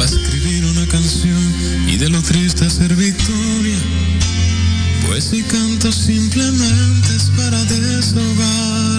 para escribir una canción y de lo triste hacer victoria. Pues si canto simplemente es para deshogar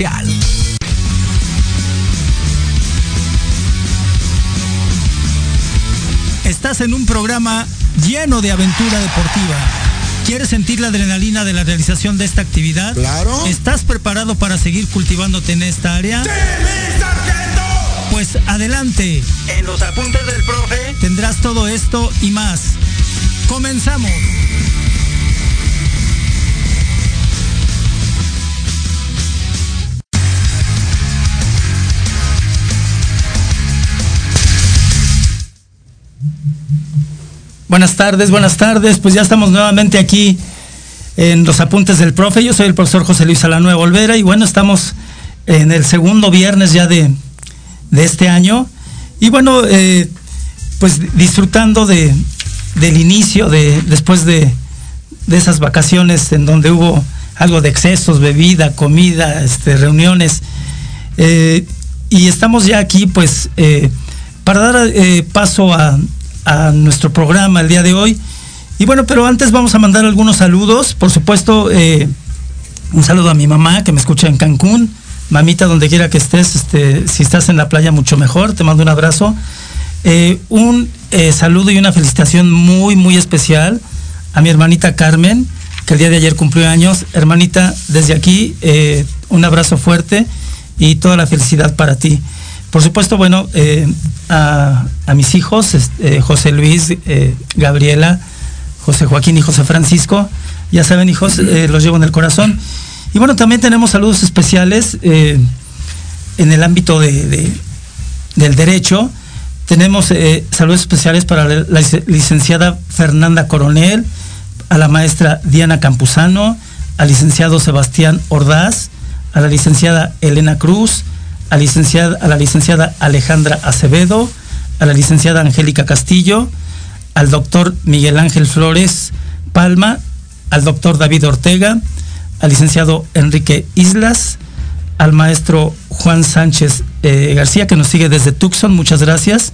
social. Estás en un programa lleno de aventura deportiva. ¿Quieres sentir la adrenalina de la realización de esta actividad? Claro. ¿Estás preparado para seguir cultivándote en esta área? Pues adelante. En los apuntes del profe. Tendrás todo esto y más. Comenzamos. Buenas tardes, buenas tardes. Pues ya estamos nuevamente aquí en los apuntes del profe. Yo soy el profesor José Luis Alanueva Olvera y bueno, estamos en el segundo viernes ya de, de este año. Y bueno, eh, pues disfrutando de, del inicio, de, después de, de esas vacaciones en donde hubo algo de excesos, bebida, comida, este, reuniones. Eh, y estamos ya aquí pues eh, para dar paso a, a nuestro programa el día de hoy. Y bueno, pero antes vamos a mandar algunos saludos. Por supuesto, eh, un saludo a mi mamá que me escucha en Cancún. Mamita, donde quiera que estés, este, si estás en la playa, mucho mejor. Te mando un abrazo. Eh, un eh, saludo y una felicitación muy, muy especial a mi hermanita Carmen, que el día de ayer cumplió años. Hermanita, desde aquí, un abrazo fuerte y toda la felicidad para ti. Por supuesto, bueno, eh, a, mis hijos, este, José Luis, eh, Gabriela, José Joaquín y José Francisco. Ya saben, hijos, eh, los llevo en el corazón. Y bueno, también tenemos saludos especiales eh, en el ámbito de, de- del derecho. Tenemos eh, saludos especiales para la, la lic- licenciada Fernanda Coronel, a la maestra Diana Campuzano, al licenciado Sebastián Ordaz, a la licenciada Elena Cruz, a, licenciada, a la licenciada Alejandra Acevedo, a la licenciada Angélica Castillo, al doctor Miguel Ángel Flores Palma, al doctor David Ortega, al licenciado Enrique Islas, al maestro Juan Sánchez eh, García, que nos sigue desde Tucson, muchas gracias,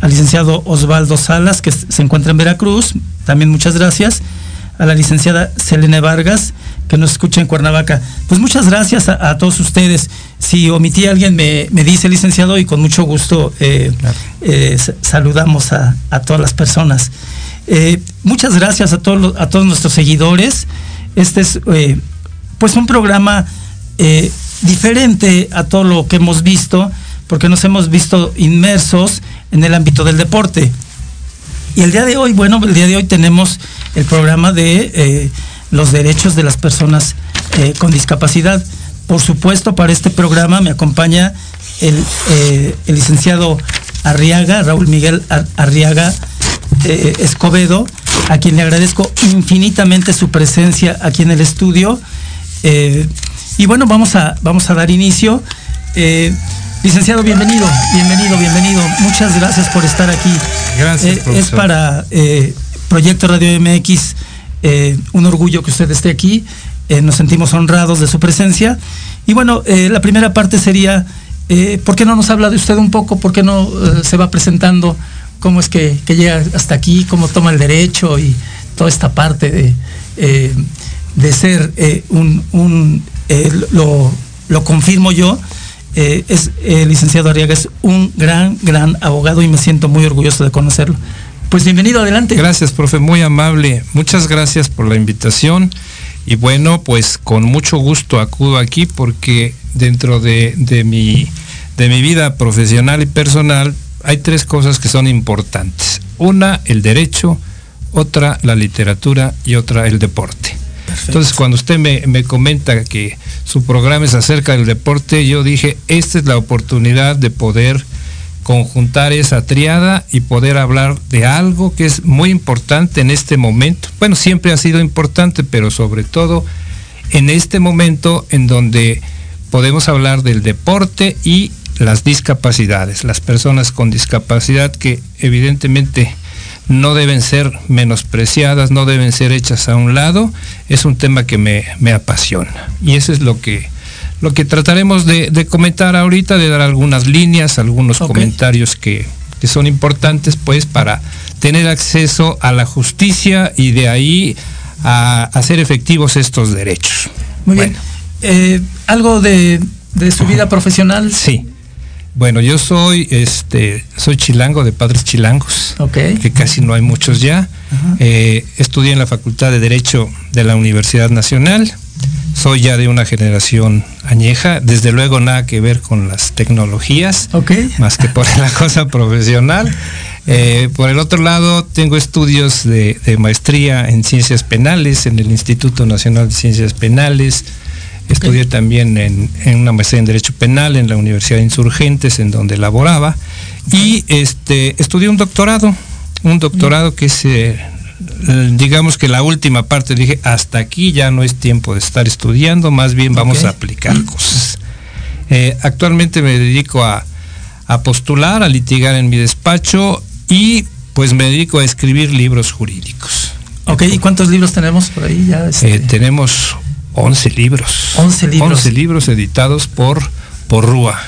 al licenciado Osvaldo Salas, que se encuentra en Veracruz, también muchas gracias, a la licenciada Selene Vargas, que nos escucha en Cuernavaca. Pues muchas gracias a, a todos ustedes. Si omití a alguien, me, me dice licenciado y con mucho gusto eh, eh, saludamos a, a todas las personas. Eh, muchas gracias a todos, a todos nuestros seguidores. Este es pues un programa diferente a todo lo que hemos visto, porque nos hemos visto inmersos en el ámbito del deporte. Y el día de hoy, bueno, el día de hoy tenemos el programa de los derechos de las personas eh, con discapacidad. Por supuesto, para este programa me acompaña el, eh, el licenciado Arriaga, Raúl Miguel Ar- Arriaga eh, Escobedo, a quien le agradezco infinitamente su presencia aquí en el estudio. Y bueno, vamos a, vamos a dar inicio. Licenciado, bienvenido, bienvenido, bienvenido. Muchas gracias por estar aquí. Gracias, Eh, es para eh, Proyecto Radio MX eh, un orgullo que usted esté aquí. Eh, nos sentimos honrados de su presencia. Y bueno, eh, la primera parte sería, ¿por qué no nos habla de usted un poco? ¿Por qué no se va presentando? ¿Cómo es que, llega hasta aquí? ¿Cómo toma el derecho? Y toda esta parte de, de ser un, un, lo, lo confirmo yo, es el licenciado Arriaga es un gran, gran abogado y me siento muy orgulloso de conocerlo. Pues bienvenido, adelante. Gracias, profe, muy amable. Muchas gracias por la invitación. Y bueno, pues con mucho gusto acudo aquí porque dentro de, de mi, de mi vida profesional y personal hay tres cosas que son importantes. Una, el derecho, otra, la literatura y otra, el deporte. Entonces, cuando usted me, me comenta que su programa es acerca del deporte, yo dije, esta es la oportunidad de poder conjuntar esa triada y poder hablar de algo que es muy importante en este momento. Bueno, siempre ha sido importante, pero sobre todo en este momento en donde podemos hablar del deporte y las discapacidades, las personas con discapacidad que evidentemente no deben ser menospreciadas, no deben ser hechas a un lado, es un tema que me, me apasiona. Y eso es lo que, lo que trataremos de, de comentar ahorita, de dar algunas líneas, algunos comentarios que, que son importantes pues para tener acceso a la justicia y de ahí a hacer efectivos estos derechos. Muy bien. Eh, ¿Algo de, de su vida profesional? Sí. Bueno, yo soy este soy chilango de padres chilangos, que casi no hay muchos ya. Eh, estudié en la Facultad de Derecho de la Universidad Nacional. Soy ya de una generación añeja, desde luego nada que ver con las tecnologías, más que por la cosa profesional. Eh, por el otro lado, tengo estudios de, de maestría en ciencias penales en el Instituto Nacional de Ciencias Penales. Estudié también en, en una maestría en Derecho Penal en la Universidad de Insurgentes, en donde laboraba. Y este, estudié un doctorado, un doctorado que es, eh, eh, digamos que la última parte, dije, hasta aquí ya no es tiempo de estar estudiando, más bien vamos a aplicar cosas. Eh, actualmente me dedico a, a postular, a litigar en mi despacho y pues me dedico a escribir libros jurídicos. Ok, ¿y cuántos libros tenemos por ahí? Ya, este? Eh, tenemos 11 libros. 11 libros. 11 libros editados por, por Rúa,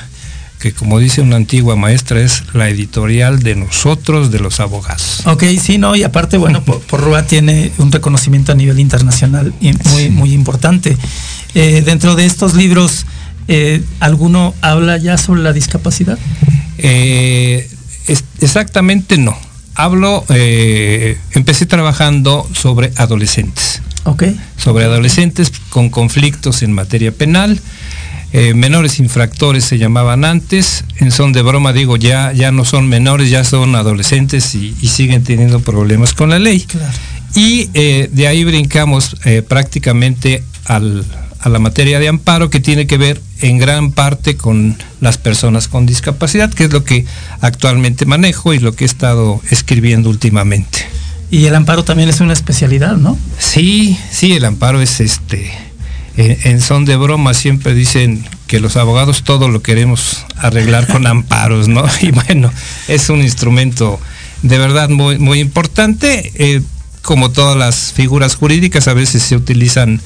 que como dice una antigua maestra es la editorial de nosotros, de los abogados. Ok, sí, no, y aparte, bueno, por, por Rúa tiene un reconocimiento a nivel internacional y muy, Sí. muy importante. Eh, dentro de estos libros, eh, ¿alguno habla ya sobre la discapacidad? Eh, es- exactamente no. Hablo, empecé trabajando sobre adolescentes. Ok, sobre adolescentes con conflictos en materia penal. Eh, menores infractores se llamaban antes, en son de broma digo, ya, ya no son menores, ya son adolescentes y, y siguen teniendo problemas con la ley. claro. Y eh, de ahí brincamos eh, prácticamente al- a la materia de amparo que tiene que ver en gran parte con las personas con discapacidad, que es lo que actualmente manejo y lo que he estado escribiendo últimamente. Y el amparo también es una especialidad, ¿no? Sí, sí, el amparo es este. En, son de broma siempre dicen que los abogados todo lo queremos arreglar con amparos, ¿no? Y bueno, es un instrumento de verdad muy, muy importante. eh, como todas las figuras jurídicas, a veces se utilizan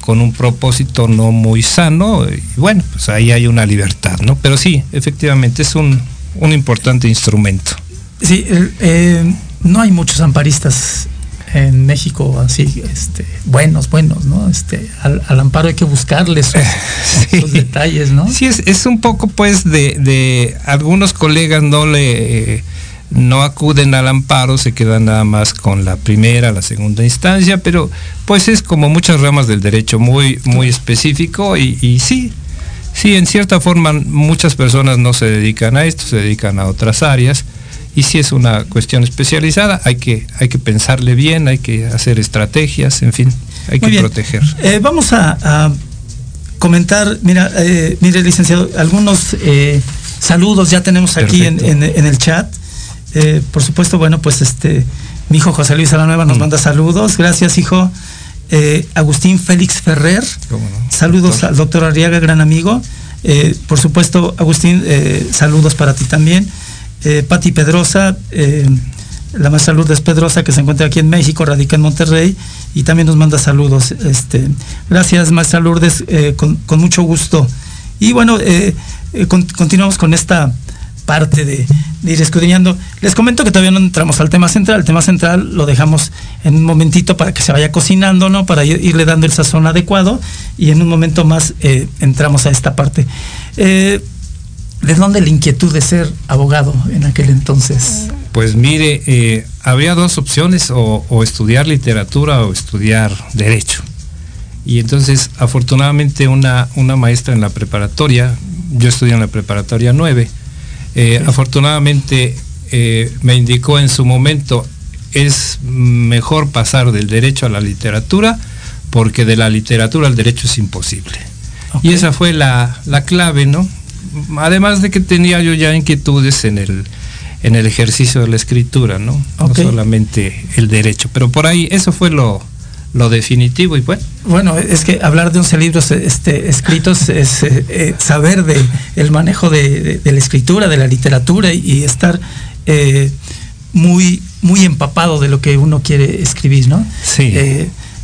con un propósito no muy sano. Y bueno, pues ahí hay una libertad, ¿no? Pero sí, efectivamente es un, un importante instrumento. Sí, eh, no hay muchos amparistas en México así, este, buenos, buenos, ¿no? Este, al, al amparo hay que buscarles sus, Sí. sus detalles, ¿no? Sí, es, es un poco pues de, de algunos colegas no le eh, no acuden al amparo, se quedan nada más con la primera, la segunda instancia, pero pues es como muchas ramas del derecho muy, muy específico y, y sí, sí, en cierta forma muchas personas no se dedican a esto, se dedican a otras áreas. Y si es una cuestión especializada, hay que, hay que pensarle bien, hay que hacer estrategias, en fin, hay que bien. proteger. Eh, vamos a, a comentar, mira, eh, mire, licenciado, algunos eh, saludos ya tenemos aquí en, en- en el chat. Eh, por supuesto, bueno, pues este, mi hijo José Luis Alanueva nos Mm. manda saludos. Gracias, hijo. Agustín Félix Ferrer. ¿Cómo no? Saludos Doctor. al doctor Arriaga, gran amigo. Por supuesto, Agustín, saludos para ti también. Eh, Pati Pedrosa, eh, la maestra Lourdes Pedrosa, que se encuentra aquí en México, radica en Monterrey, y también nos manda saludos. Este, gracias, maestra Lourdes, eh, con, mucho gusto. Y bueno, eh, con, continuamos con esta parte de, ir escudriñando. Les comento que todavía no entramos al tema central. El tema central lo dejamos en un momentito para que se vaya cocinando, ¿no? Para ir, irle dando el sazón adecuado y en un momento más entramos a esta parte. ¿De dónde la inquietud de ser abogado en aquel entonces? Pues mire, eh, había dos opciones, o, o, estudiar literatura o estudiar derecho. Y entonces, afortunadamente, una, una maestra en la preparatoria, yo estudié en la preparatoria 9, eh, sí. afortunadamente eh, me indicó en su momento, es mejor pasar del derecho a la literatura, porque de la literatura al derecho es imposible. Okay. Y esa fue la, la clave, ¿no? Además de que tenía yo ya inquietudes en el, en el ejercicio de la escritura, ¿no? Okay. No solamente el derecho, pero por ahí eso fue lo, lo definitivo y bueno. Bueno, es que hablar de 11 libros este, escritos es eh, eh, saber de el manejo de, de, de, la escritura, de la literatura y, y estar eh, muy, muy empapado de lo que uno quiere escribir, ¿no? Sí.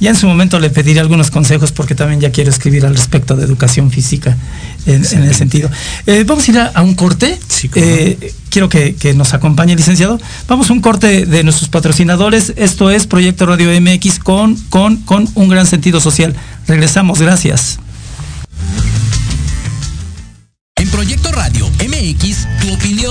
Ya en su momento le pediré algunos consejos porque también ya quiero escribir al respecto de educación física en, sí. en el sentido. Eh, vamos a ir a, a un corte. Sí, eh, quiero que, que, nos acompañe, licenciado. Vamos a un corte de nuestros patrocinadores. Esto es Proyecto Radio MX con, con, con un gran sentido social. Regresamos, gracias.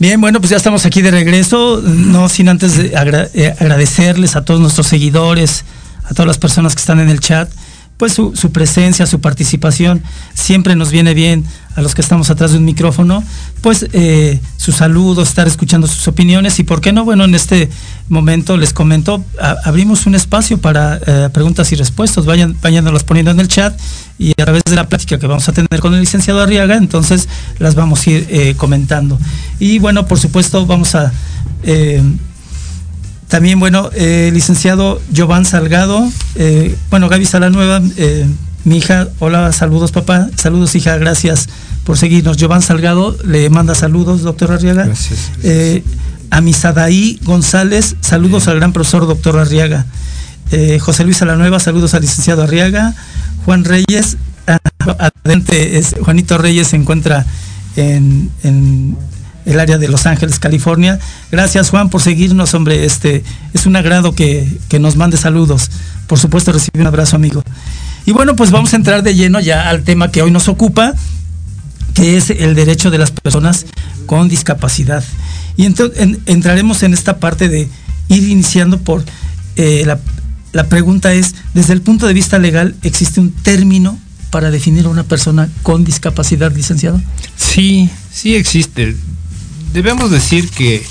Bien, bueno, pues ya estamos aquí de regreso, no sin antes agra eh, agradecerles a todos nuestros seguidores, a todas las personas que están en el chat, pues su, su, presencia, su participación, siempre nos viene bien a los que estamos atrás de un micrófono, pues eh, sus saludos, estar escuchando sus opiniones y por qué no, bueno, en este momento les comento, abrimos un espacio para eh, preguntas y respuestas, vayan, váyannos poniendo en el chat y a través de la plática que vamos a tener con el licenciado Arriaga, entonces las vamos a ir eh, comentando. Y bueno, por supuesto, vamos a... Eh, también, bueno, eh, licenciado Jovan Salgado, eh, bueno, Gaby Salanueva, eh, mi hija, hola, saludos papá, saludos hija, gracias por seguirnos. Jovan Salgado le manda saludos, doctor Arriaga. Gracias. gracias. a Misadaí González, saludos Bien. al gran profesor doctor Arriaga. José Luis Salanueva, saludos al licenciado Arriaga. Juan Reyes, adelante, es, Juanito Reyes se encuentra en, en el área de Los Ángeles, California. Gracias Juan por seguirnos, hombre. Este es un agrado que, nos mande saludos. Por supuesto, recibe un abrazo, amigo. Y bueno, pues vamos a entrar de lleno ya al tema que hoy nos ocupa, que es el derecho de las personas con discapacidad. Y entonces en- entraremos en esta parte de ir iniciando por eh, la, la pregunta es, desde el punto de vista legal, ¿existe un término para definir a una persona con discapacidad, licenciado? Sí, sí existe. Debemos decir que,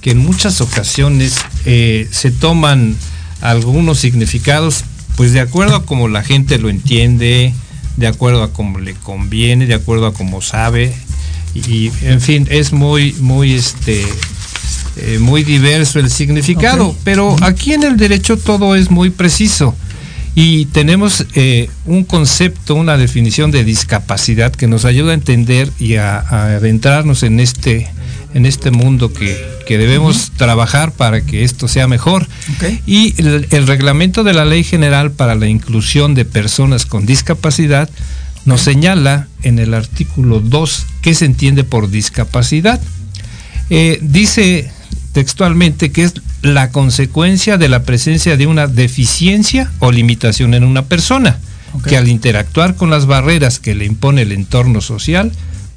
que en muchas ocasiones eh, se toman algunos significados, pues de acuerdo a como la gente lo entiende, de acuerdo a como le conviene, de acuerdo a como sabe, y en fin, es muy, muy este eh, muy diverso el significado, pero aquí en el derecho todo es muy preciso y tenemos eh, un concepto, una definición de discapacidad que nos ayuda a entender y a, a adentrarnos en este, en este mundo que, que debemos trabajar para que esto sea mejor. Y el, el reglamento de la Ley General para la Inclusión de Personas con Discapacidad nos señala en el artículo 2 qué se entiende por discapacidad. Eh, dice textualmente que es la consecuencia de la presencia de una deficiencia o limitación en una persona, que al interactuar con las barreras que le impone el entorno social,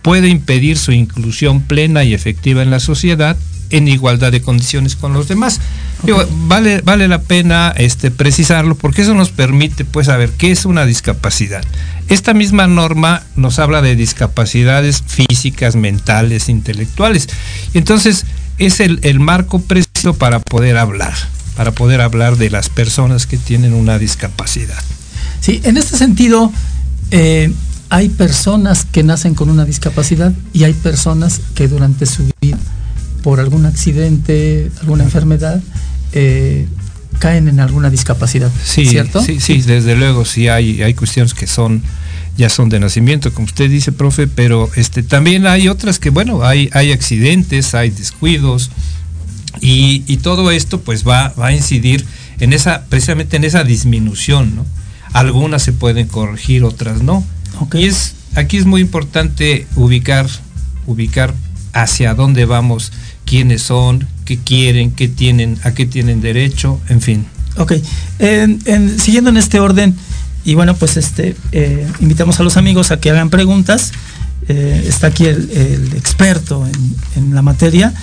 puede impedir su inclusión plena y efectiva en la sociedad en igualdad de condiciones con los demás. Digo, vale, vale la pena este, precisarlo porque eso nos permite pues saber qué es una discapacidad. Esta misma norma nos habla de discapacidades físicas, mentales, intelectuales. Y entonces es el, el marco preciso para poder hablar, para poder hablar de las personas que tienen una discapacidad. Sí, en este sentido, eh, hay personas que nacen con una discapacidad y hay personas que durante su vida, por algún accidente, alguna enfermedad, eh, caen en alguna discapacidad, Sí, ¿cierto? sí, sí, desde luego, sí hay, hay cuestiones que son ya son de nacimiento, como usted dice, profe, pero este también hay otras que, bueno, hay, hay accidentes, hay descuidos, y, y todo esto pues va, va a incidir en esa, precisamente en esa disminución, ¿no? Algunas se pueden corregir, otras no. Y es, aquí es muy importante ubicar, ubicar hacia dónde vamos, quiénes son, qué quieren, qué tienen, a qué tienen derecho, en fin. Ok, En- en- siguiendo en este orden, y bueno, pues este, eh, invitamos a los amigos a que hagan preguntas. Eh, está aquí el, el experto en, en la materia,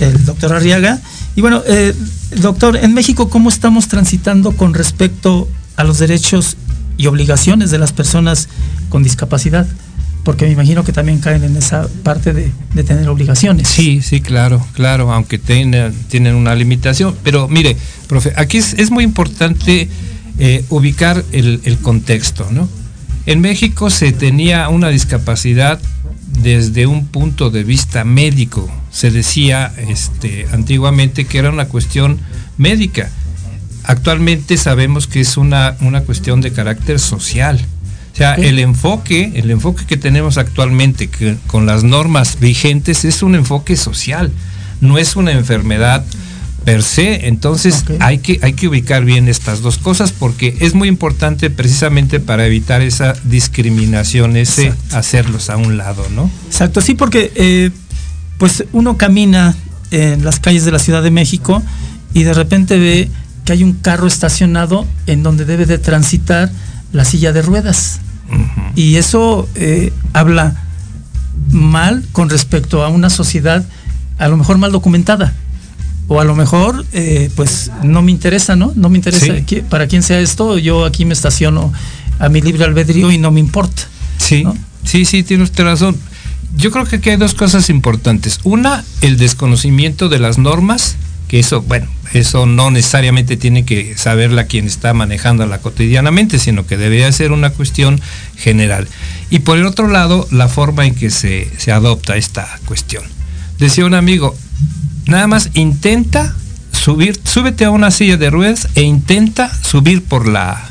el doctor Arriaga. Y bueno, eh, doctor, en México, ¿cómo estamos transitando con respecto a los derechos y obligaciones de las personas con discapacidad? Porque me imagino que también caen en esa parte de, tener obligaciones. Sí, sí, claro, claro, aunque tienen, tienen una limitación. Pero mire, profe, aquí es, es muy importante eh, ubicar el, el contexto, ¿no? En México se tenía una discapacidad desde un punto de vista médico. Se decía este, antiguamente que era una cuestión médica. Actualmente sabemos que es una, una cuestión de carácter social. O sea, el enfoque, el enfoque que tenemos actualmente que, con las normas vigentes es un enfoque social, no es una enfermedad per se. Entonces hay, que, hay que ubicar bien estas dos cosas porque es muy importante precisamente para evitar esa discriminación, ese Exacto. hacerlos a un lado, ¿no? Exacto, sí, porque eh, pues uno camina en las calles de la Ciudad de México y de repente ve que hay un carro estacionado en donde debe de transitar la silla de ruedas. Y eso eh, habla mal con respecto a una sociedad a lo mejor mal documentada. O a lo mejor, eh, pues no me interesa, ¿no? No me interesa Sí. para quién sea esto. Yo aquí me estaciono a mi libre albedrío y no me importa. Sí, ¿no? sí, sí, tiene usted razón. Yo creo que aquí hay dos cosas importantes. Una, el desconocimiento de las normas, que eso, bueno, eso no necesariamente tiene que saberla quien está manejándola cotidianamente, sino que debería ser una cuestión general. Y por el otro lado, la forma en que se, se adopta esta cuestión. Decía un amigo, nada más intenta subir, súbete a una silla de ruedas e intenta subir por la,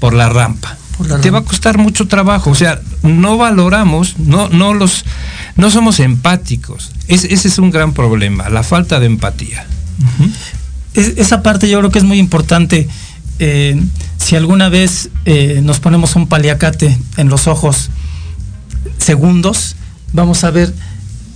por la rampa. Por la Te va a costar mucho trabajo. O sea, no valoramos, no, no los, no somos empáticos. Es- ese es un gran problema, la falta de empatía. Es- esa parte yo creo que es muy importante. Eh, si alguna vez eh, nos ponemos un paliacate en los ojos segundos, vamos a ver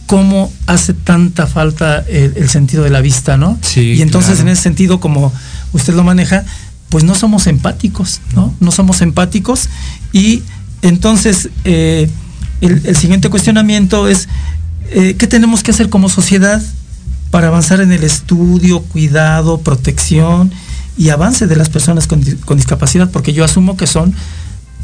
cómo hace tanta falta el, el sentido de la vista, ¿no? Sí, y entonces claro. en ese sentido, como usted lo maneja, pues no somos empáticos, ¿no? No somos empáticos y entonces eh, el, el siguiente cuestionamiento es, ¿qué tenemos que hacer como sociedad para avanzar en el estudio, cuidado, protección y avance de las personas con, con discapacidad? Porque yo asumo que son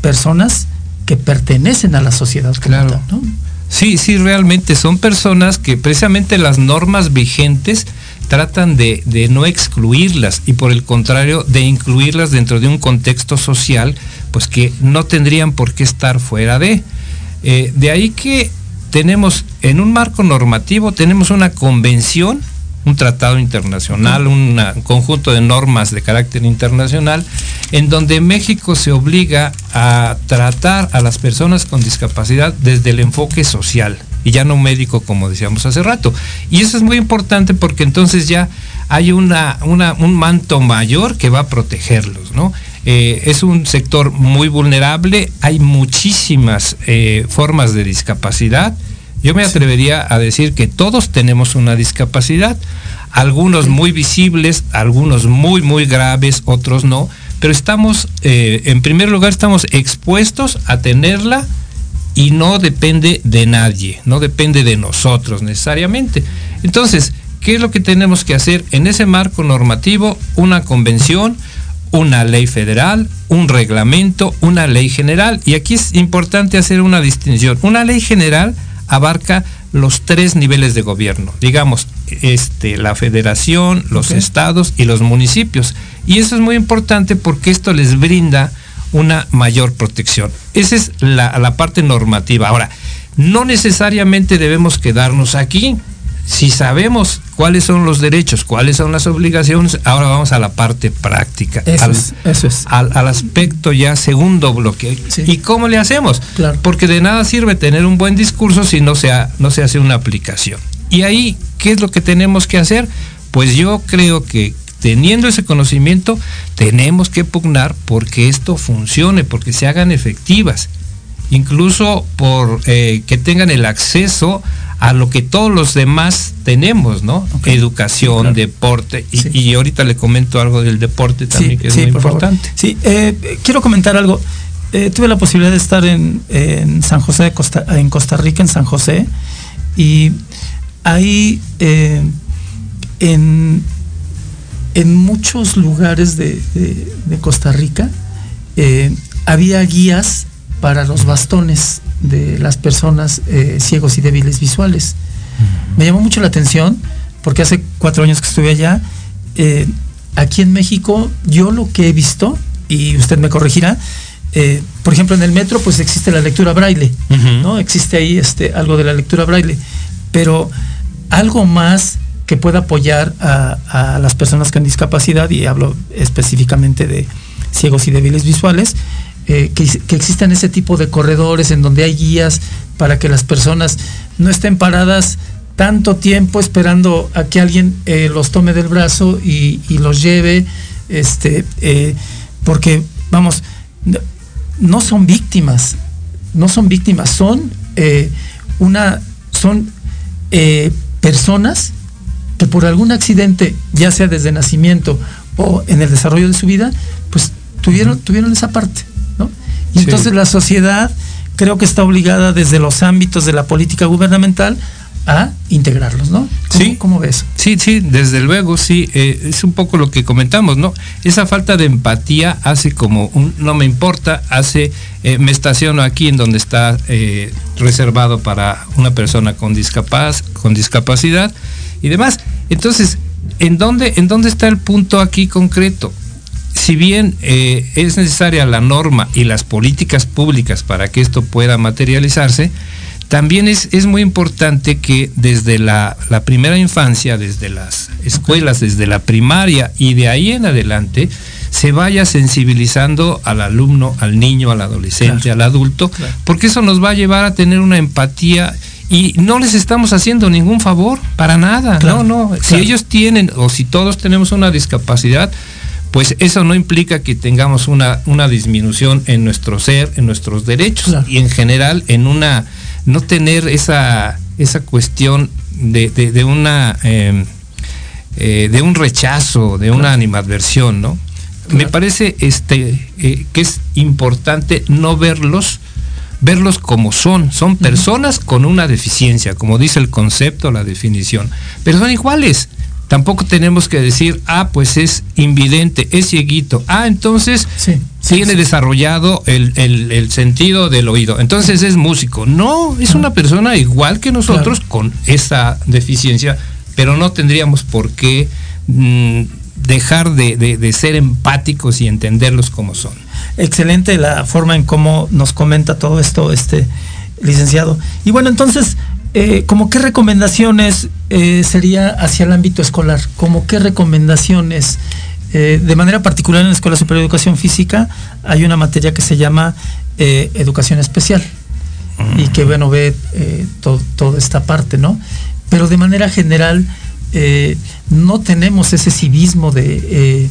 personas que pertenecen a la sociedad. Claro. tal, ¿no? Sí, sí, realmente son personas que precisamente las normas vigentes tratan de, de no excluirlas y por el contrario de incluirlas dentro de un contexto social, pues que no tendrían por qué estar fuera de. Eh, de ahí que tenemos en un marco normativo, tenemos una convención, un tratado internacional, una- un conjunto de normas de carácter internacional, en donde México se obliga a tratar a las personas con discapacidad desde el enfoque social y ya no médico, como decíamos hace rato. Y eso es muy importante porque entonces ya hay una, una- un manto mayor que va a protegerlos, ¿no? Eh, es un sector muy vulnerable, hay muchísimas eh, formas de discapacidad. Yo me atrevería a decir que todos tenemos una discapacidad, algunos muy visibles, algunos muy, muy graves, otros no, pero estamos, eh, en primer lugar, estamos expuestos a tenerla y no depende de nadie, no depende de nosotros necesariamente. Entonces, ¿qué es lo que tenemos que hacer en ese marco normativo? Una convención, una ley federal, un reglamento, una ley general. Y aquí es importante hacer una distinción. Una ley general abarca los tres niveles de gobierno, digamos, este, la federación, los estados y los municipios. Y eso es muy importante porque esto les brinda una mayor protección. Esa es la, la parte normativa. Ahora, no necesariamente debemos quedarnos aquí. Si sabemos cuáles son los derechos, cuáles son las obligaciones, ahora vamos a la parte práctica, Eso al, es, eso es. al- al aspecto ya segundo bloque. Sí. ¿Y cómo le hacemos? Claro. Porque de nada sirve tener un buen discurso si no se, ha- no se hace una aplicación. Y ahí, ¿qué es lo que tenemos que hacer? Pues yo creo que teniendo ese conocimiento, tenemos que pugnar porque esto funcione, porque se hagan efectivas, incluso por eh, que tengan el acceso a lo que todos los demás tenemos, ¿no? Educación, Claro. deporte, y, Sí. y ahorita le comento algo del deporte también, que es muy favor. importante. Sí, eh, quiero comentar algo. Eh, tuve la posibilidad de estar en, en San José de Costa, en Costa Rica, en San José, y ahí eh, en, en muchos lugares de, de- de Costa Rica había guías para los bastones de las personas eh, ciegos y débiles visuales. Me llamó mucho la atención porque hace cuatro años que estuve allá. eh, aquí en México, yo lo que he visto, y usted me corregirá, eh, por ejemplo, en el metro, pues existe la lectura braille. ¿no? Existe ahí este, algo de la lectura braille, pero algo más que pueda apoyar a, a las personas con discapacidad, y hablo específicamente de ciegos y débiles visuales, eh, que, existan ese tipo de corredores en donde hay guías para que las personas no estén paradas tanto tiempo esperando a que alguien eh, los tome del brazo y, los lleve, este, eh, porque vamos, no, no son víctimas, no son víctimas, son una, son personas que por algún accidente, ya sea desde nacimiento o en el desarrollo de su vida, pues tuvieron, tuvieron esa parte. Y Sí. entonces la sociedad creo que está obligada desde los ámbitos de la política gubernamental a integrarlos, ¿no? ¿Cómo, Sí. ¿Cómo ves? Sí, sí, desde luego, sí, eh, es un poco lo que comentamos, ¿no? Esa falta de empatía hace como un no me importa, hace, eh, me estaciono aquí en donde está eh, reservado para una persona con, discapaz, con discapacidad y demás. Entonces, ¿en dónde, ¿en dónde está el punto aquí concreto? Si bien eh, es necesaria la norma y las políticas públicas para que esto pueda materializarse, también es, es muy importante que desde la, la primera infancia, desde las escuelas, desde la primaria y de ahí en adelante, se vaya sensibilizando al alumno, al niño, al adolescente, Claro. al adulto, Claro. porque eso nos va a llevar a tener una empatía y no les estamos haciendo ningún favor, para nada, Claro, no, no. Si ellos tienen o si todos tenemos una discapacidad, pues eso no implica que tengamos una, una disminución en nuestro ser, en nuestros derechos Claro. y en general en una no tener esa, esa cuestión de, de- de una eh, eh, de un rechazo, de una animadversión, ¿no? Me parece este eh, que es importante no verlos, verlos como son. Son personas con una deficiencia, como dice el concepto, la definición, pero son iguales. Tampoco tenemos que decir, ah, pues es invidente, es cieguito. Ah, entonces Sí, sí, tiene sí. desarrollado el, el- el sentido del oído. Entonces es músico. No, es una persona igual que nosotros con esa deficiencia, pero no tendríamos por qué mm, dejar de, de- de ser empáticos y entenderlos como son. Excelente la forma en cómo nos comenta todo esto, este licenciado. Y bueno, entonces, eh, ¿como qué recomendaciones eh, sería hacia el ámbito escolar? ¿Como qué recomendaciones? Eh, de manera particular en la Escuela Superior de Educación Física hay una materia que se llama Educación Especial y que bueno ve to- toda esta parte, ¿no? Pero de manera general no tenemos ese civismo de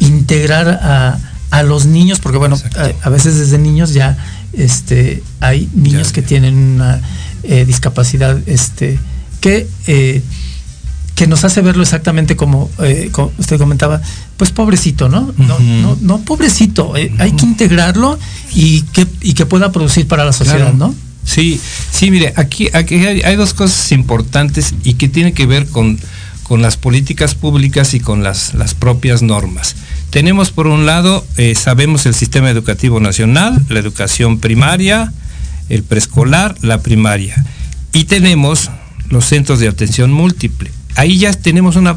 integrar a, a los niños, porque bueno, a, a veces desde niños ya este, hay niños Ya. que tienen una eh, discapacidad este, que, eh, que nos hace verlo exactamente como, eh, usted comentaba, pues pobrecito, ¿no? No, no, no pobrecito, eh, hay que integrarlo y que, y que pueda producir para la sociedad, Claro. ¿no? Sí, sí, mire, aquí, aquí hay, hay dos cosas importantes y que tienen que ver con, con las políticas públicas y con las, las propias normas. Tenemos por un lado, eh, sabemos el sistema educativo nacional, la educación primaria, el preescolar, la primaria. Y tenemos los centros de atención múltiple. Ahí ya tenemos una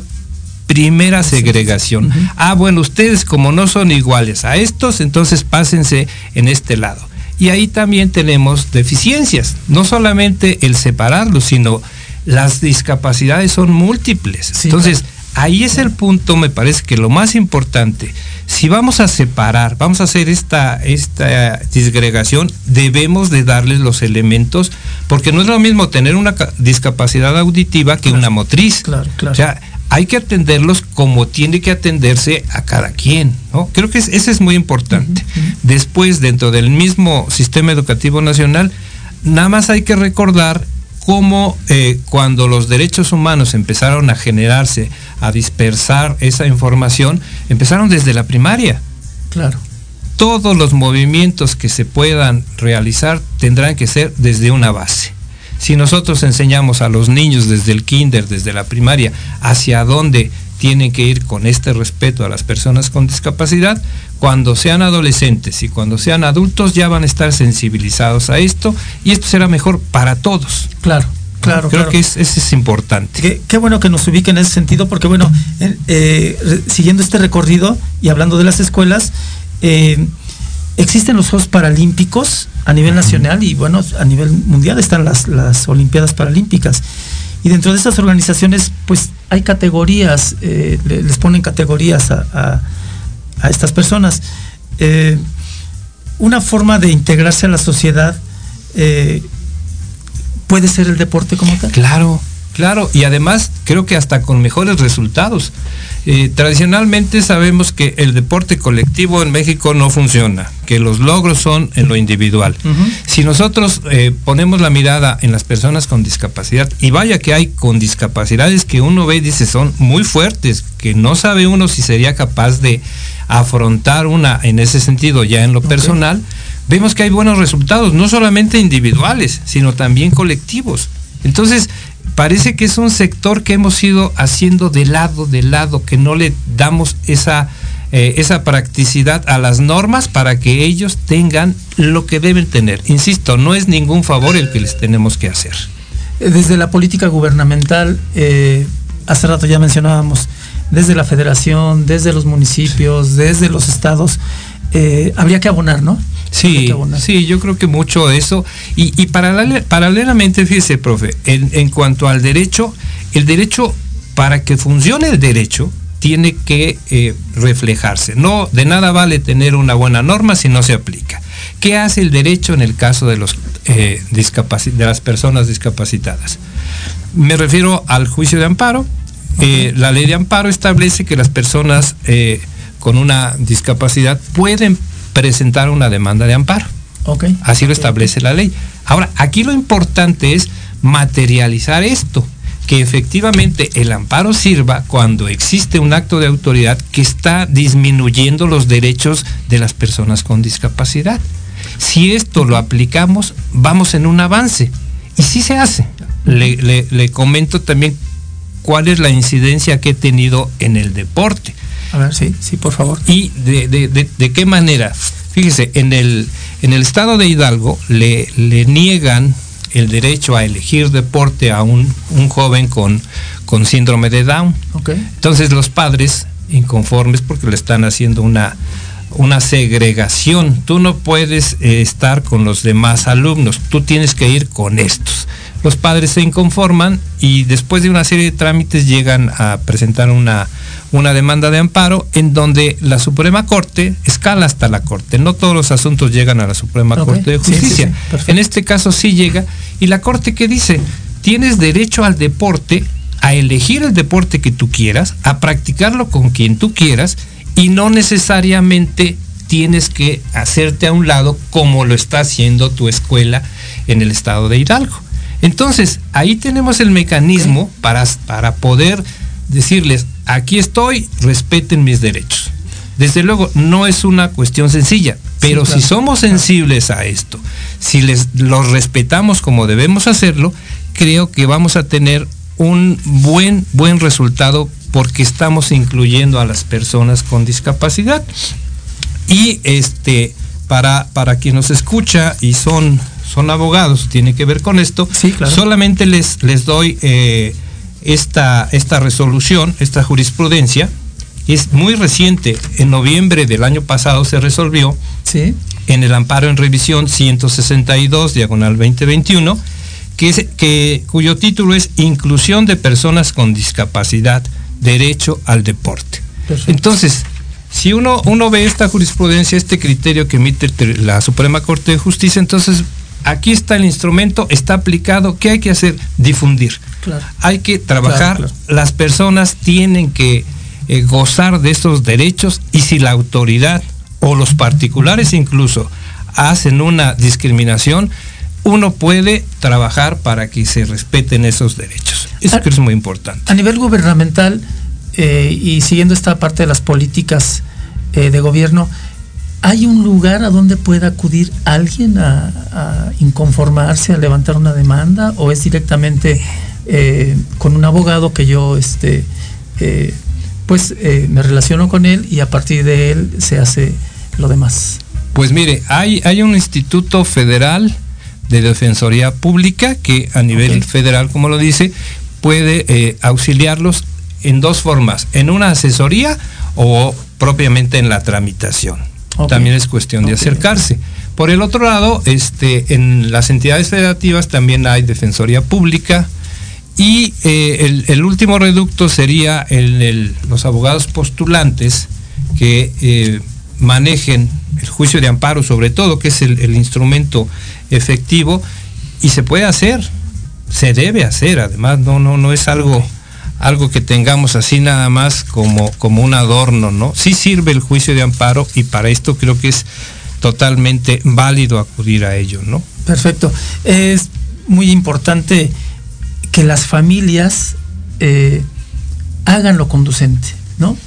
primera segregación. Ah, bueno, ustedes como no son iguales a estos, entonces pásense en este lado. Y ahí también tenemos deficiencias, no solamente el separarlos, sino las discapacidades son múltiples. Sí, entonces, ahí es el punto, me parece que lo más importante. Si vamos a separar, vamos a hacer esta, esta disgregación, debemos de darles los elementos, porque no es lo mismo tener una ca- discapacidad auditiva que una motriz. Claro, claro. O sea, hay que atenderlos como tiene que atenderse a cada quien, ¿no? Creo que es- ese es muy importante. Después, dentro del mismo sistema educativo nacional, nada más hay que recordar cómo eh, cuando los derechos humanos empezaron a generarse, a dispersar esa información, empezaron desde la primaria Claro. todos los movimientos que se puedan realizar tendrán que ser desde una base. Si nosotros enseñamos a los niños desde el kinder, desde la primaria, hacia dónde tienen que ir con este respeto a las personas con discapacidad, cuando sean adolescentes y cuando sean adultos ya van a estar sensibilizados a esto y esto será mejor para todos. Claro, claro. Creo claro. que es, ese es importante. Qué, qué bueno que nos ubique en ese sentido, porque bueno, eh, eh, siguiendo este recorrido y hablando de las escuelas, eh, existen los Juegos Paralímpicos a nivel nacional y bueno, a nivel mundial están las, las Olimpiadas Paralímpicas. Y dentro de estas organizaciones, pues hay categorías, eh, le- les ponen categorías a estas personas. Eh, una forma de integrarse a la sociedad eh, puede ser el deporte como tal. Claro, claro, y además creo que hasta con mejores resultados. Eh, tradicionalmente sabemos que el deporte colectivo en México no funciona, que los logros son en lo individual. Si nosotros eh, ponemos la mirada en las personas con discapacidad, y vaya que hay con discapacidades que uno ve y dice son muy fuertes, que no sabe uno si sería capaz de afrontar una en ese sentido ya en lo personal, vemos que hay buenos resultados, no solamente individuales, sino también colectivos. Entonces, parece que es un sector que hemos ido haciendo de lado, de lado, que no le damos esa, eh, esa practicidad a las normas para que ellos tengan lo que deben tener. Insisto, no es ningún favor el que les tenemos que hacer. Eh, Desde la política gubernamental, eh, hace rato ya mencionábamos, desde la federación, desde los municipios, desde los estados, eh, habría que abonar, ¿no? Sí, abonar. sí, yo creo que mucho eso. Y, y paralel- paralelamente, fíjese, profe, en, en cuanto al derecho, el derecho, para que funcione el derecho, tiene que eh, reflejarse. No, de nada vale tener una buena norma si no se aplica. ¿Qué hace el derecho en el caso de, los, eh, de las personas discapacitadas? Me refiero al juicio de amparo. Eh, la ley de amparo establece que las personas eh, con una discapacidad pueden presentar una demanda de amparo. Ok. Así lo establece la ley. Ahora, aquí lo importante es materializar esto, que efectivamente el amparo sirva cuando existe un acto de autoridad que está disminuyendo los derechos de las personas con discapacidad. Si esto lo aplicamos, vamos en un avance. Y sí se hace. Le, le- le comento también cuál es la incidencia que he tenido en el deporte. A ver, sí, sí, por favor. ¿Y de, de- de- de qué manera? Fíjese, en el, en el estado de Hidalgo le, le niegan el derecho a elegir deporte a un, un joven con, con síndrome de Down. Entonces los padres inconformes porque le están haciendo una, una segregación. Tú no puedes eh, estar con los demás alumnos, tú tienes que ir con estos. Los padres se inconforman y después de una serie de trámites llegan a presentar una, una demanda de amparo en donde la Suprema Corte escala hasta la Corte. No todos los asuntos llegan a la Suprema Corte de sí, sí, Justicia. sí, en este caso sí llega y la Corte que dice, tienes derecho al deporte, a elegir el deporte que tú quieras, a practicarlo con quien tú quieras y no necesariamente tienes que hacerte a un lado como lo está haciendo tu escuela en el estado de Hidalgo. Entonces, ahí tenemos el mecanismo para, para poder decirles, aquí estoy, respeten mis derechos. Desde luego, no es una cuestión sencilla, pero claro, si somos sensibles a esto, si les los respetamos como debemos hacerlo, creo que vamos a tener un buen buen resultado porque estamos incluyendo a las personas con discapacidad. Y este para para quien nos escucha y son son abogados, tiene que ver con esto, Sí, claro. solamente les les doy eh, esta esta resolución, esta jurisprudencia es muy reciente, en noviembre del año pasado se resolvió Sí. en el amparo en revisión 162, diagonal 2021, que es, que, cuyo título es Inclusión de personas con discapacidad, derecho al deporte. Perfecto. Entonces, si uno, uno ve esta jurisprudencia, este criterio que emite la Suprema Corte de Justicia, entonces aquí está el instrumento, está aplicado, ¿qué hay que hacer? Difundir. Claro. Hay que trabajar, Claro, las personas tienen que eh, gozar de estos derechos y si la autoridad o los particulares incluso hacen una discriminación, uno puede trabajar para que se respeten esos derechos. Eso creo que es muy importante. A nivel gubernamental eh, y siguiendo esta parte de las políticas eh, de gobierno, ¿hay un lugar a donde pueda acudir alguien a, a inconformarse, a levantar una demanda? ¿O es directamente eh, con un abogado que yo este, eh, pues eh, me relaciono con él y a partir de él se hace lo demás? Pues mire, hay, hay un instituto federal de defensoría pública que a nivel federal, como lo dice, puede auxiliarlos en dos formas, en una asesoría o propiamente en la tramitación. También es cuestión de acercarse. Por el otro lado, este, en las entidades federativas también hay defensoría pública y eh, el, el último reducto sería el- el- los abogados postulantes que eh, manejen el juicio de amparo, sobre todo, que es el, el instrumento efectivo, y se puede hacer, se debe hacer, además, no, no, no es algo, algo que tengamos así nada más como, como un adorno, ¿no? Sí sirve el juicio de amparo y para esto creo que es totalmente válido acudir a ello, ¿no? Perfecto. Es muy importante que las familias eh, hagan lo conducente, ¿no?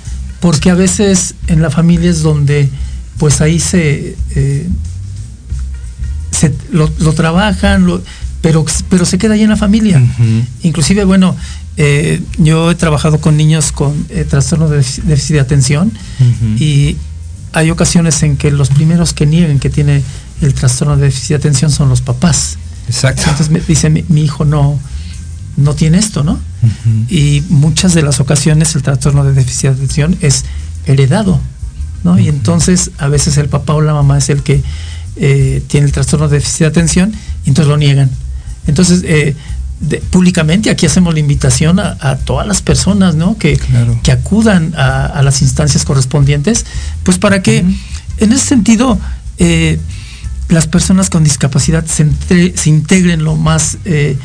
Porque a veces en la familia es donde, pues ahí se, eh, se lo, lo trabajan, lo- pero, pero se queda ahí en la familia. Ujú. Inclusive, bueno, eh, yo he trabajado con niños con eh, trastorno de défic- déficit de atención y hay ocasiones en que los primeros que nieguen que tiene el trastorno de déficit de atención son los papás. Exacto. Entonces me dice mi, mi hijo no no tiene esto, ¿no? Y muchas de las ocasiones el trastorno de déficit de atención es heredado, ¿no? Y entonces a veces el papá o la mamá es el que eh, tiene el trastorno de déficit de atención y entonces lo niegan. Entonces, eh, de- públicamente aquí hacemos la invitación a, a todas las personas, ¿no? Que, Claro. que acudan a, a las instancias correspondientes, pues para que, en ese sentido, eh, las personas con discapacidad se, entre- se integren lo más eh,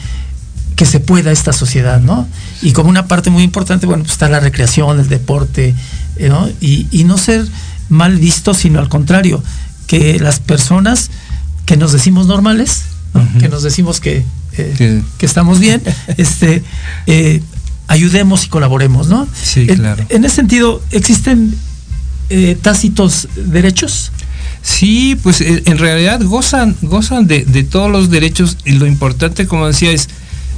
que se pueda a esta sociedad, ¿no? Y como una parte muy importante, bueno, pues está la recreación, el deporte, eh, ¿no? Y, y no ser mal visto, sino al contrario, que las personas que nos decimos normales, que nos decimos que, eh, Que- que estamos bien, este, eh, ayudemos y colaboremos, ¿no? Sí, En- claro. En ese sentido, ¿existen eh, tácitos derechos? Sí, pues en realidad gozan, gozan de, de todos los derechos y lo importante, como decía, es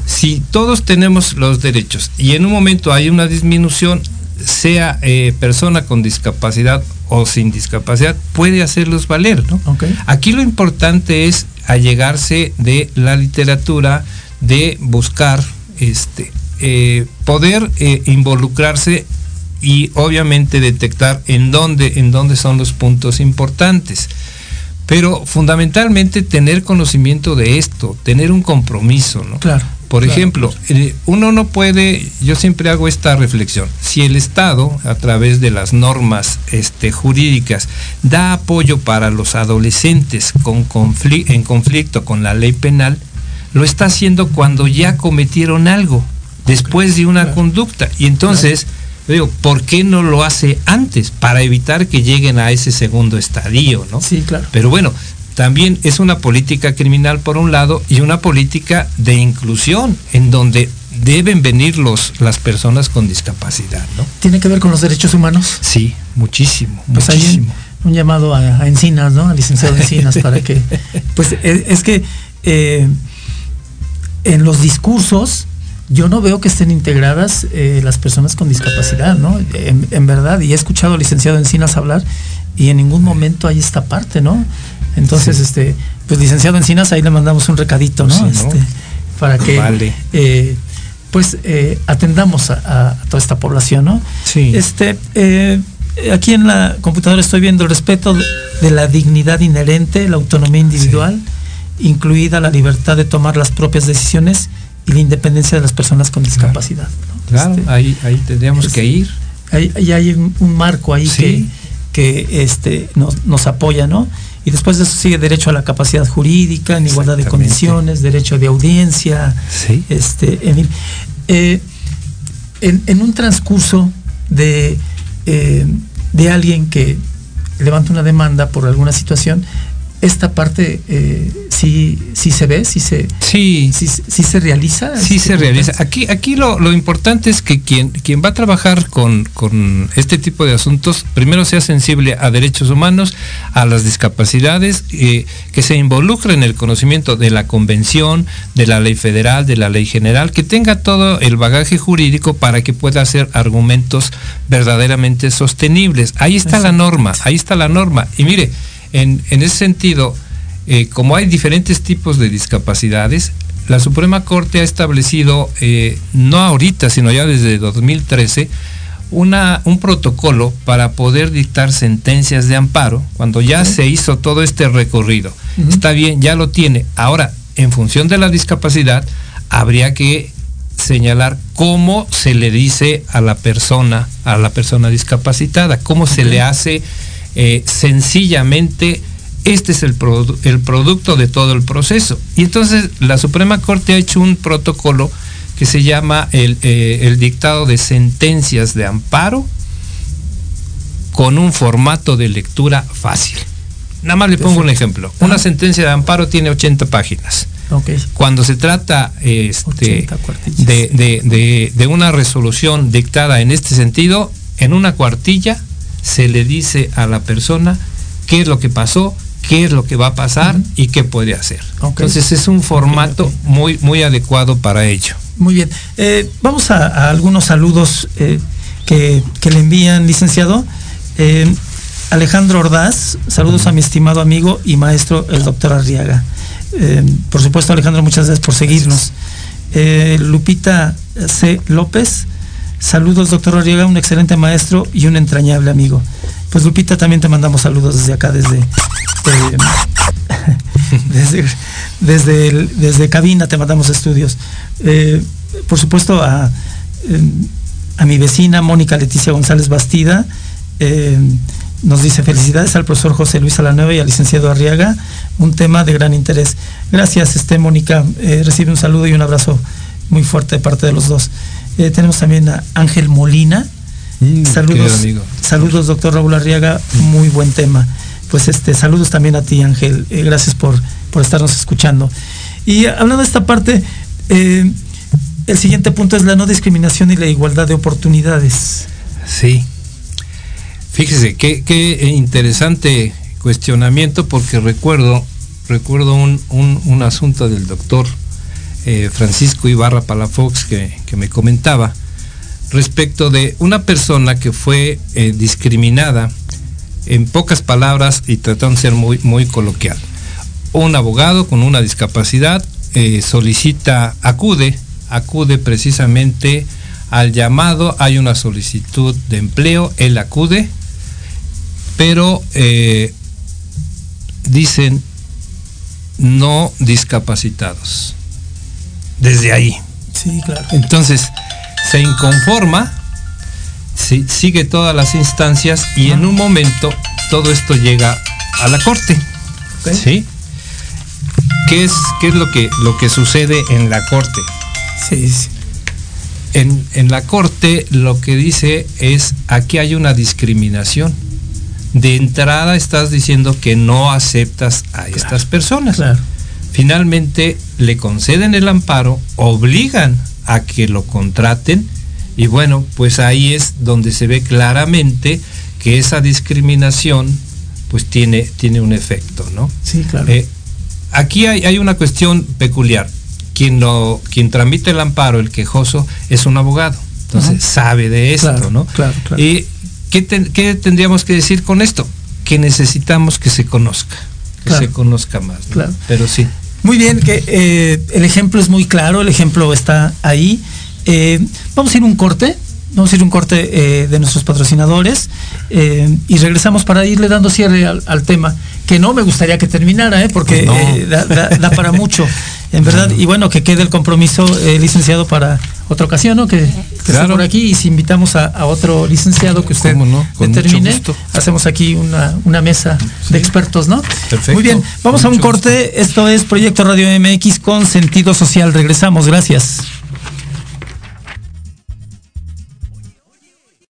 si todos tenemos los derechos y en un momento hay una disminución, sea eh, persona con discapacidad o sin discapacidad, puede hacerlos valer, ¿no? Ok. Aquí lo importante es allegarse de la literatura, de buscar, este, eh, poder eh, involucrarse y obviamente detectar en dónde, en dónde son los puntos importantes. Pero fundamentalmente tener conocimiento de esto, tener un compromiso, ¿no? Claro. Por claro. ejemplo, eh, uno no puede, yo siempre hago esta reflexión, si el Estado, a través de las normas este, jurídicas, da apoyo para los adolescentes con en conflicto con la ley penal, lo está haciendo cuando ya cometieron algo, después de una Claro. conducta. Y entonces, digo, ¿por qué no lo hace antes? Para evitar que lleguen a ese segundo estadio, ¿no? Sí, claro. Pero bueno, también es una política criminal por un lado y una política de inclusión en donde deben venir los, las personas con discapacidad, ¿no? ¿Tiene que ver con los derechos humanos? Sí, muchísimo, Pues hay un, muchísimo. un llamado a, a Encinas, ¿no? Al licenciado Encinas para que, pues es, es que eh, en los discursos yo no veo que estén integradas eh, las personas con discapacidad, ¿no? En, en verdad, y he escuchado al licenciado Encinas hablar y en ningún momento hay esta parte, ¿no? Entonces, Sí. este, pues licenciado Encinas, ahí le mandamos un recadito, ¿no? Sí, ¿no? Este, para que Vale. eh, pues eh, atendamos a, a toda esta población, ¿no? Sí. Este, eh, aquí en la computadora estoy viendo el respeto de la dignidad inherente, la autonomía individual, incluida la libertad de tomar las propias decisiones y la independencia de las personas con discapacidad. ¿no? Claro, Este, ahí, ahí tendríamos que ir. hay, hay un, un marco ahí Sí. que, que este, nos, nos apoya, ¿no? Y después de eso sigue derecho a la capacidad jurídica, en igualdad de condiciones, derecho de audiencia, Sí. este, en fin. Eh, en, en un transcurso de, eh, de alguien que levanta una demanda por alguna situación, esta parte eh, sí, sí se ve, sí se, Sí, sí, sí se realiza. Sí se realiza. Aquí, aquí lo, lo importante es que quien, quien va a trabajar con, con este tipo de asuntos, primero sea sensible a derechos humanos, a las discapacidades, eh, que se involucre en el conocimiento de la convención, de la ley federal, de la ley general, que tenga todo el bagaje jurídico para que pueda hacer argumentos verdaderamente sostenibles. Ahí está la norma, ahí está la norma. Y mire, en, en ese sentido, eh, como hay diferentes tipos de discapacidades, la Suprema Corte ha establecido, eh, no ahorita, sino ya desde 2013, una, un protocolo para poder dictar sentencias de amparo cuando ya se hizo todo este recorrido. Está bien, ya lo tiene. Ahora, en función de la discapacidad, habría que señalar cómo se le dice a la persona, a la persona discapacitada, cómo se le hace eh, sencillamente este es el, produ- el producto de todo el proceso. Y entonces la Suprema Corte ha hecho un protocolo que se llama el, eh, el dictado de sentencias de amparo con un formato de lectura fácil. Nada más le pongo un ejemplo. Una sentencia de amparo tiene 80 páginas. Cuando se trata este, 80 cuartillas. de, de- de- de una resolución dictada en este sentido, en una cuartilla se le dice a la persona qué es lo que pasó, qué es lo que va a pasar y qué puede hacer. Entonces es un formato muy, muy adecuado para ello. Muy bien. Eh, vamos a, a algunos saludos eh, que, que le envían, licenciado. Eh, Alejandro Ordaz, saludos a mi estimado amigo y maestro, el doctor Arriaga. Por supuesto, Alejandro, muchas gracias por seguirnos. Lupita C. López, saludos, doctor Arriaga, un excelente maestro y un entrañable amigo. Pues Lupita, también te mandamos saludos desde acá, desde... eh, desde, desde, cabina te mandamos estudios. Eh, por supuesto a, eh, a mi vecina Mónica Leticia González Bastida. nos dice felicidades al profesor José Luis Alanueva y al licenciado Arriaga, un tema de gran interés. Gracias, este Mónica, recibe un saludo y un abrazo muy fuerte de parte de los dos. Eh, tenemos también a Ángel Molina, querido saludos, doctor Raúl Arriaga, muy buen tema. pues este, saludos también a ti, Ángel. Eh, gracias por, por estarnos escuchando. Y hablando de esta parte, eh, el siguiente punto es la no discriminación y la igualdad de oportunidades. Sí. Fíjese, qué, qué interesante cuestionamiento porque recuerdo, recuerdo un, un- un asunto del doctor eh, Francisco Ibarra Palafox que, que me comentaba respecto de una persona que fue eh, discriminada en pocas palabras y tratando de ser muy, muy coloquial. Un abogado con una discapacidad eh, solicita, acude, acude precisamente al llamado, hay una solicitud de empleo, él acude, pero dicen no discapacitados. Desde ahí. Sí, claro. Entonces, se inconforma, si- sigue todas las instancias y en un momento todo esto llega a la corte. ¿Sí? ¿Qué es, qué es lo, que, lo que sucede en la corte? Sí, sí. En, en la corte lo que dice es, aquí hay una discriminación. De entrada estás diciendo que no aceptas a estas personas. Claro. Finalmente le conceden el amparo, obligan a que lo contraten y bueno, pues ahí es donde se ve claramente que esa discriminación pues tiene, tiene un efecto, ¿no? Sí, claro. Eh, aquí hay, hay una cuestión peculiar. Quien, lo, quien tramita el amparo, el quejoso, es un abogado. Entonces Ajá. sabe de esto, Claro, ¿no? claro, claro. ¿Y qué, qué tendríamos que decir con esto? Que necesitamos que se conozca, que Claro. se conozca más. ¿no? Claro. Pero sí. Muy bien, que eh, el ejemplo es muy claro, el ejemplo está ahí. Eh, vamos a ir un corte, vamos a ir un corte eh, de nuestros patrocinadores y regresamos para irle dando cierre al tema, que no me gustaría que terminara, ¿eh? porque Pues no. eh, da, da- da para mucho, en verdad. Y bueno, que quede el compromiso, eh, licenciado, para otra ocasión, ¿no? Que, que esté por aquí y si invitamos a, a otro licenciado que usted ¿Cómo no? Determine, hacemos aquí una, una mesa de expertos, ¿no? Perfecto. Muy bien, vamos Con a un corte. Esto es Proyecto Radio MX con sentido social. Regresamos, gracias.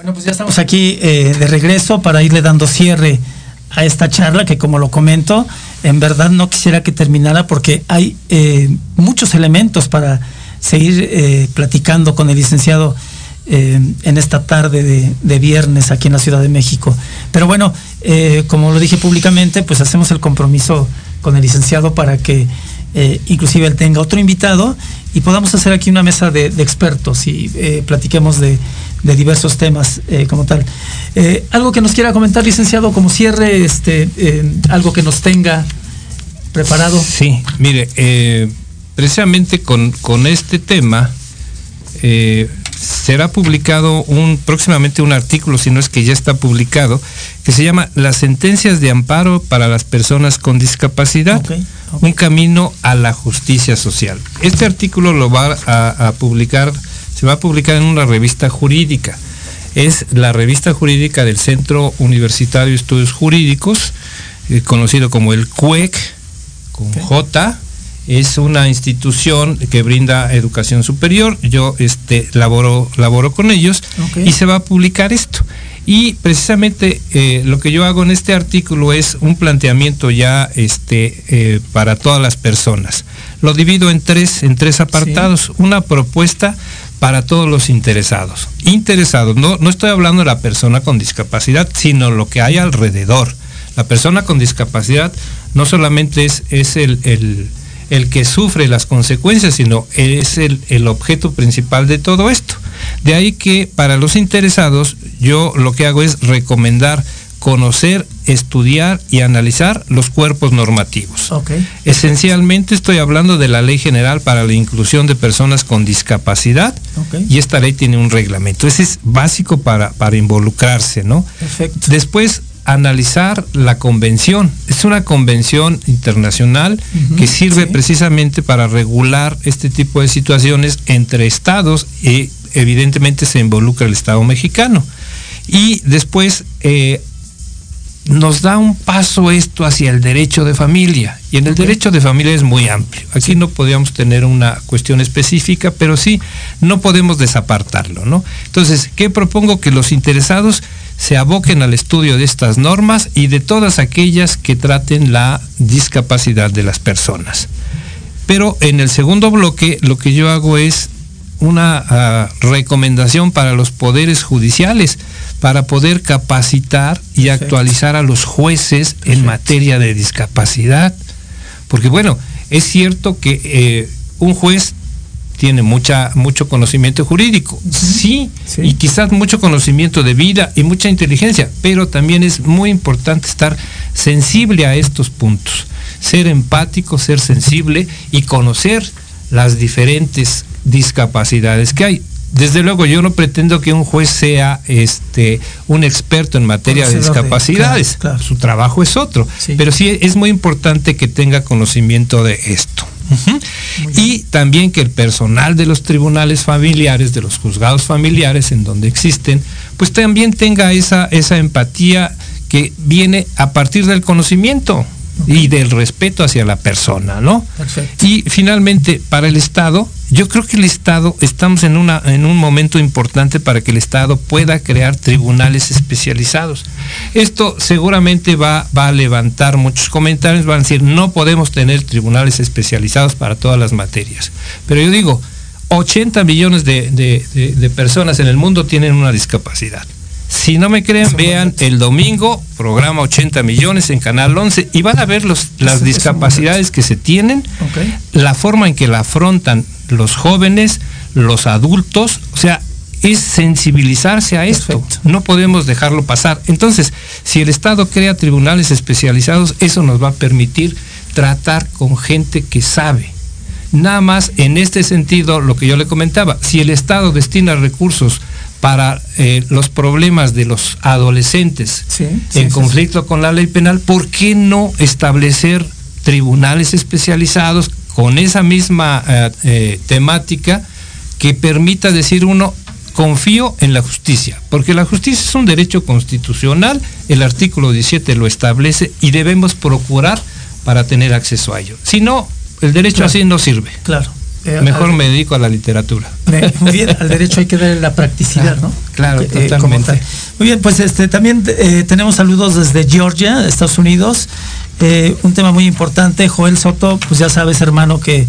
Bueno, pues ya estamos aquí eh, de regreso para irle dando cierre a esta charla que como lo comento, en verdad no quisiera que terminara porque hay eh, muchos elementos para seguir eh, platicando con el licenciado en esta tarde de, viernes aquí en la Ciudad de México. Pero bueno, como lo dije públicamente, pues hacemos el compromiso con el licenciado para que inclusive él tenga otro invitado y podamos hacer aquí una mesa de, de expertos y platiquemos de, de, diversos temas eh, como tal. algo que nos quiera comentar, licenciado, como cierre, este, algo que nos tenga preparado. Sí, mire, precisamente con, con, este tema será publicado un, próximamente un artículo, si no es que ya está publicado, que se llama Las sentencias de amparo para las personas con discapacidad. Okay, okay. Un camino a la justicia social. Este artículo lo va a, a, publicar, se va a publicar en una revista jurídica. Es la revista jurídica del Centro Universitario de Estudios Jurídicos, eh, conocido como el CUEC, con okay. J, es una institución que brinda educación superior. Yo este, laboro, laboro con ellos okay. y se va a publicar esto. Y precisamente eh, lo que yo hago en este artículo es un planteamiento ya este, eh, para todas las personas. Lo divido en tres, en tres apartados. Sí. Una propuesta para todos los interesados. Interesados, no, no estoy hablando de la persona con discapacidad, sino lo que hay alrededor. La persona con discapacidad no solamente es, el, el el que sufre las consecuencias, sino es el, el, objeto principal de todo esto. De ahí que para los interesados yo lo que hago es recomendar conocer, estudiar y analizar los cuerpos normativos. Okay. Esencialmente estoy hablando de la Ley General para la Inclusión de Personas con Discapacidad okay. y esta ley tiene un reglamento. Ese es básico para, para involucrarse, ¿no? Perfecto. Después analizar la convención. Es una convención internacional uh -huh, que sirve sí. precisamente para regular este tipo de situaciones entre estados y evidentemente se involucra el Estado mexicano. Y después eh, nos da un paso esto hacia el derecho de familia. Y en el okay. derecho de familia es muy amplio. Aquí no podríamos tener una cuestión específica, pero sí no podemos desapartarlo, ¿no? Entonces, ¿qué propongo? Que los interesados se aboquen al estudio de estas normas y de todas aquellas que traten la discapacidad de las personas. Pero en el segundo bloque lo que yo hago es una uh, recomendación para los poderes judiciales para poder capacitar y Perfecto. actualizar a los jueces Perfecto. en materia de discapacidad. Porque bueno, es cierto que eh, un juez tiene mucha, mucho conocimiento jurídico, uh -huh. sí, sí, y quizás mucho conocimiento de vida y mucha inteligencia, pero también es muy importante estar sensible a estos puntos, ser empático, ser sensible y conocer las diferentes discapacidades que hay. Desde luego yo no pretendo que un juez sea este un experto en materia de discapacidades, claro, claro. su trabajo es otro, sí. pero sí es muy importante que tenga conocimiento de esto. Uh -huh. Y también que el personal de los tribunales familiares, de los juzgados familiares en donde existen, pues también tenga esa, esa empatía que viene a partir del conocimiento. Y del respeto hacia la persona, ¿no? Perfecto. Y finalmente, para el Estado, yo creo que el Estado, estamos en, una, en un momento importante para que el Estado pueda crear tribunales especializados. Esto seguramente va, va a levantar muchos comentarios, van a decir, no podemos tener tribunales especializados para todas las materias. Pero yo digo, 80 millones de, de, de, de personas en el mundo tienen una discapacidad. Si no me creen, vean el domingo, programa 80 millones en Canal 11 y van a ver los, las discapacidades que se tienen, okay. la forma en que la afrontan los jóvenes, los adultos, o sea, es sensibilizarse a esto. Perfecto. No podemos dejarlo pasar. Entonces, si el Estado crea tribunales especializados, eso nos va a permitir tratar con gente que sabe. Nada más en este sentido, lo que yo le comentaba, si el Estado destina recursos para eh, los problemas de los adolescentes sí, en conflicto sí. con la ley penal, ¿por qué no establecer tribunales especializados con esa misma eh, eh, temática que permita decir uno, confío en la justicia? Porque la justicia es un derecho constitucional, el artículo 17 lo establece y debemos procurar para tener acceso a ello. Si no, el derecho claro. así no sirve. Claro. Eh, Mejor al- me dedico a la literatura. me- muy bien, al derecho hay que darle la practicidad, ¿no? Claro, Eh, como totalmente. tal. Muy bien, pues este también eh, tenemos saludos desde Georgia, Estados Unidos. Eh, un tema muy importante, Joel Soto, pues ya sabes, hermano, que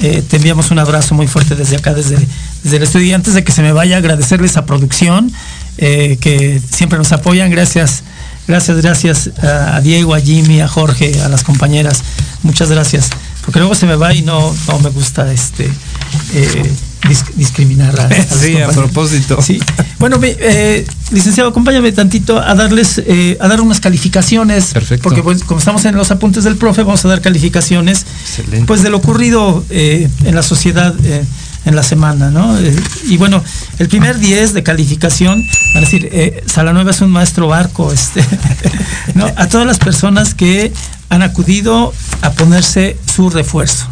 eh, te enviamos un abrazo muy fuerte desde acá, desde, desde el estudio. Y antes de que se me vaya, agradecerles a producción, eh, que siempre nos apoyan. Gracias, gracias, gracias a, a Diego, a Jimmy, a Jorge, a las compañeras. Muchas gracias. Porque luego se me va y no, no me gusta este eh, dis- discriminar a, a Sí, a propósito. Sí. Bueno, eh, licenciado, acompáñame tantito a darles, eh, a dar unas calificaciones. Perfecto. Porque pues, como estamos en los apuntes del profe, vamos a dar calificaciones. Excelente. Pues de lo ocurrido eh, en la sociedad en la semana, ¿no? Eh, y bueno, el primer 10 de calificación, van a decir, eh, Salanueva es un maestro barco, este, ¿no? A todas las personas que han acudido a ponerse su refuerzo.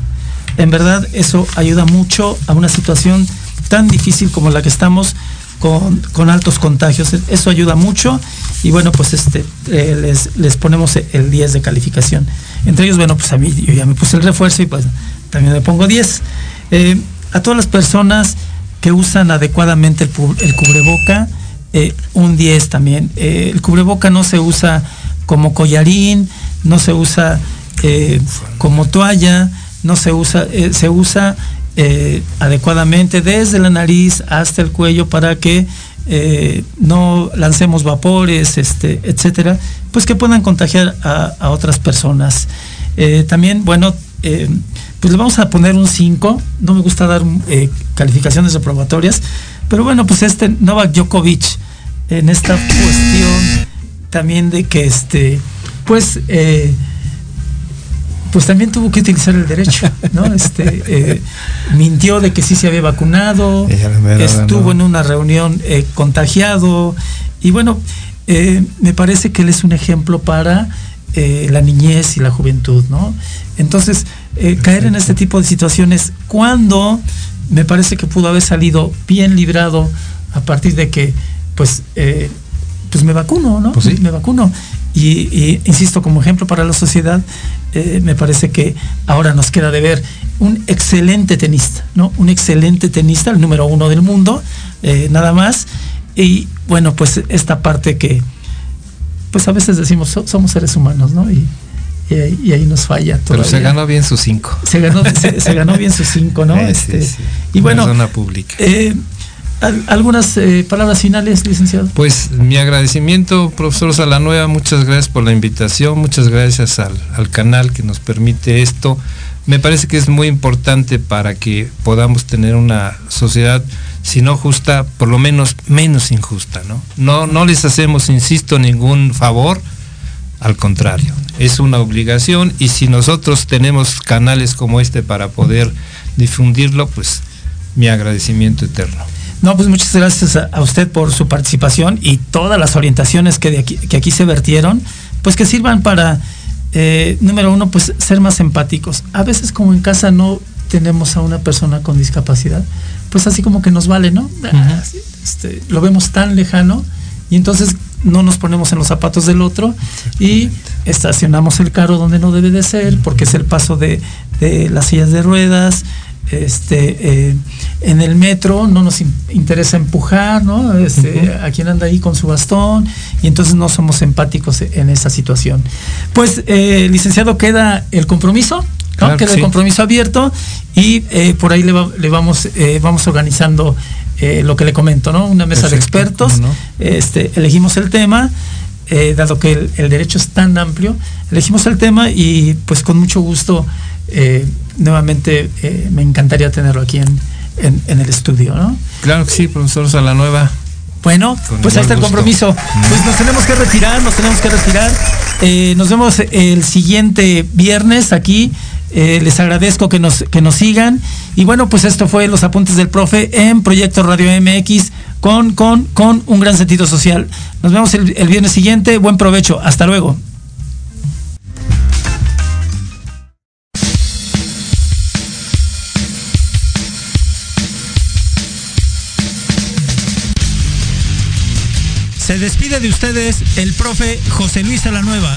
En verdad, eso ayuda mucho a una situación tan difícil como la que estamos con, con altos contagios. Eso ayuda mucho y bueno, pues este eh, les, les ponemos el 10 de calificación. Entre ellos, bueno, pues a mí yo ya me puse el refuerzo y pues también me pongo 10. Eh, a todas las personas que usan adecuadamente el, cubreboca, eh, un 10 también. Eh, el cubreboca no se usa como collarín, no se usa eh, como toalla, no se usa, se usa adecuadamente desde la nariz hasta el cuello para que no lancemos vapores, este, etcétera, pues que puedan contagiar a, otras personas. También, bueno, pues le vamos a poner un 5. No me gusta dar eh, calificaciones reprobatorias, pero bueno, pues este Novak Djokovic en esta cuestión también de que este, pues, eh, pues también tuvo que utilizar el derecho, ¿no? Este, eh, mintió de que sí se había vacunado, estuvo en una reunión eh, contagiado y bueno, eh, me parece que él es un ejemplo para eh, la niñez y la juventud, ¿no? Entonces, eh, caer en este tipo de situaciones cuando me parece que pudo haber salido bien librado a partir de que, pues, eh, pues me vacuno, ¿no? Pues sí. Me vacuno. Y, y, insisto, como ejemplo para la sociedad, eh, me parece que ahora nos queda de ver un excelente tenista, ¿no? Un excelente tenista, el número uno del mundo, eh, nada más. Y bueno, pues esta parte que, pues a veces decimos, so- somos seres humanos, ¿no? Y, y ahí- y ahí nos falla todo. Pero se ganó bien sus cinco. Se ganó, se, se ganó bien sus cinco, ¿no? Eh, sí, Este, sí. Y bueno, Persona pública. eh, al- algunas eh, palabras finales, licenciado. Pues mi agradecimiento, profesor Salanueva, muchas gracias por la invitación, muchas gracias al, al canal que nos permite esto. Me parece que es muy importante para que podamos tener una sociedad, si no justa, por lo menos menos injusta, ¿no? No, no les hacemos, insisto, ningún favor, al contrario, es una obligación y si nosotros tenemos canales como este para poder difundirlo, pues mi agradecimiento eterno. No, pues muchas gracias a, a usted por su participación y todas las orientaciones que, de aquí, que aquí se vertieron, pues que sirvan para, eh, número uno, pues ser más empáticos. A veces como en casa no tenemos a una persona con discapacidad, pues así como que nos vale, ¿no? Este, lo vemos tan lejano y entonces no nos ponemos en los zapatos del otro y estacionamos el carro donde no debe de ser porque es el paso de, de las sillas de ruedas, este eh, en el metro no nos in- interesa empujar ¿no? Este, a quien anda ahí con su bastón y entonces no somos empáticos en esa situación. Pues eh, licenciado queda el compromiso ¿no? Claro que queda el compromiso abierto y eh, por ahí le, va- le vamos eh, vamos organizando eh, lo que le comento no una mesa de expertos este elegimos el tema dado que el, el derecho es tan amplio, elegimos el tema y pues con mucho gusto nuevamente me encantaría tenerlo aquí en, en- en el estudio, ¿no? Claro que sí, profesor Salanueva. Bueno, Con pues ahí está el compromiso. Pues nos tenemos que retirar, nos tenemos que retirar. Eh, nos vemos el siguiente viernes aquí. Eh, les agradezco que nos, que nos sigan. Y bueno, pues esto fue Los Apuntes del Profe en Proyecto Radio MX con, con, con un gran sentido social. Nos vemos el, el viernes siguiente. Buen provecho. Hasta luego. Se despide de ustedes el profe José Luis Salanueva.